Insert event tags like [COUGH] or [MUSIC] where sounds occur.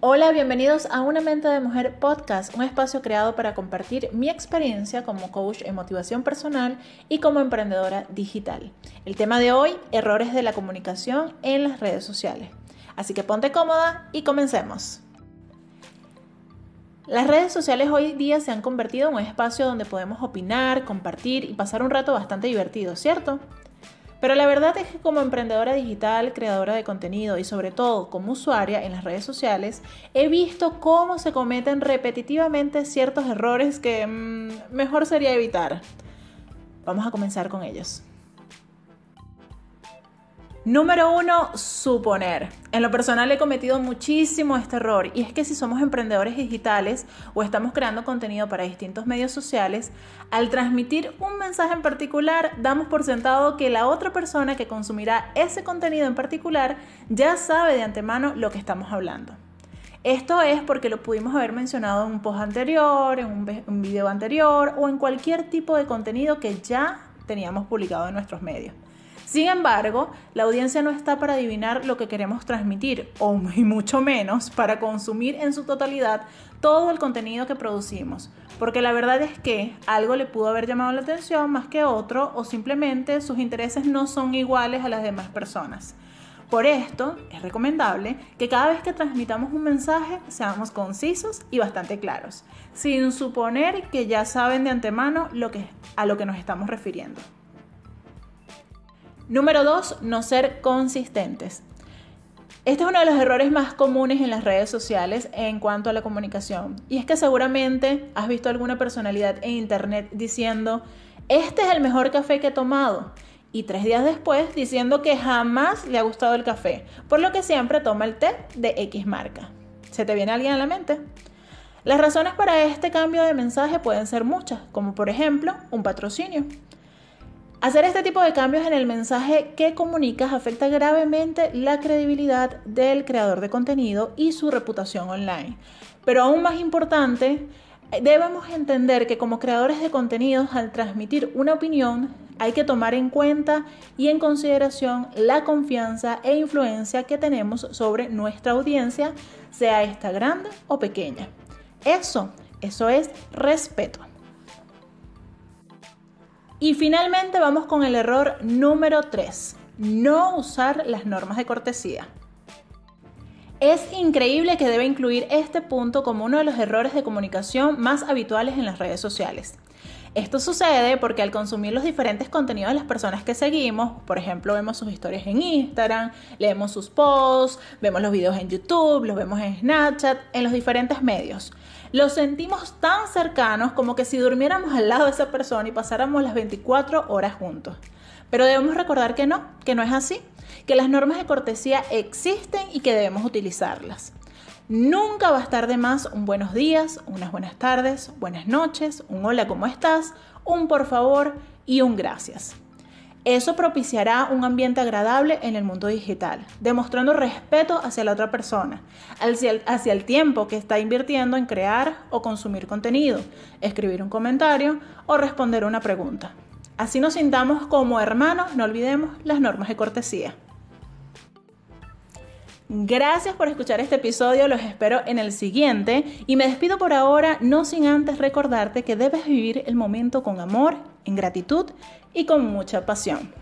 Hola, bienvenidos a Una Mente de Mujer Podcast, un espacio creado para compartir mi experiencia como coach en motivación personal y como emprendedora digital. El tema de hoy, errores de la comunicación en las redes sociales. Así que ponte cómoda y comencemos. Las redes sociales hoy día se han convertido en un espacio donde podemos opinar, compartir y pasar un rato bastante divertido, ¿cierto? Pero la verdad es que como emprendedora digital, creadora de contenido y sobre todo como usuaria en las redes sociales, he visto cómo se cometen repetitivamente ciertos errores que mm, mejor sería evitar. Vamos a comenzar con ellos. Número uno, suponer. En lo personal he cometido muchísimo este error y es que si somos emprendedores digitales o estamos creando contenido para distintos medios sociales, al transmitir un mensaje en particular damos por sentado que la otra persona que consumirá ese contenido en particular ya sabe de antemano lo que estamos hablando. Esto es porque lo pudimos haber mencionado en un post anterior, en un, video anterior o en cualquier tipo de contenido que ya teníamos publicado en nuestros medios. Sin embargo, la audiencia no está para adivinar lo que queremos transmitir, o [LAUGHS] mucho menos para consumir en su totalidad todo el contenido que producimos, porque la verdad es que algo le pudo haber llamado la atención más que otro, o simplemente sus intereses no son iguales a las demás personas. Por esto, es recomendable que cada vez que transmitamos un mensaje seamos concisos y bastante claros, sin suponer que ya saben de antemano a lo que nos estamos refiriendo. Número dos, no ser consistentes. Este es uno de los errores más comunes en las redes sociales en cuanto a la comunicación. Y es que seguramente has visto alguna personalidad en internet diciendo, este es el mejor café que he tomado. Y tres días después diciendo que jamás le ha gustado el café, por lo que siempre toma el té de X marca. ¿Se te viene alguien a la mente? Las razones para este cambio de mensaje pueden ser muchas, como por ejemplo un patrocinio. Hacer este tipo de cambios en el mensaje que comunicas afecta gravemente la credibilidad del creador de contenido y su reputación online. Pero aún más importante, debemos entender que como creadores de contenidos, al transmitir una opinión, hay que tomar en cuenta y en consideración la confianza e influencia que tenemos sobre nuestra audiencia, sea esta grande o pequeña. Eso, eso es respeto. Y finalmente vamos con el error número 3, no usar las normas de cortesía. Es increíble que debe incluir este punto como uno de los errores de comunicación más habituales en las redes sociales. Esto sucede porque al consumir los diferentes contenidos de las personas que seguimos, por ejemplo, vemos sus historias en Instagram, leemos sus posts, vemos los videos en YouTube, los vemos en Snapchat, en los diferentes medios. Los sentimos tan cercanos como que si durmiéramos al lado de esa persona y pasáramos las 24 horas juntos. Pero debemos recordar que no, que no es así, que las normas de cortesía existen y que debemos utilizarlas. Nunca va a estar de más un buenos días, unas buenas tardes, buenas noches, un hola, ¿cómo estás? Un por favor y un gracias. Eso propiciará un ambiente agradable en el mundo digital, demostrando respeto hacia la otra persona, hacia el, tiempo que está invirtiendo en crear o consumir contenido, escribir un comentario o responder una pregunta. Así nos sintamos como hermanos, no olvidemos las normas de cortesía. Gracias por escuchar este episodio, los espero en el siguiente y me despido por ahora, no sin antes recordarte que debes vivir el momento con amor, en gratitud y con mucha pasión.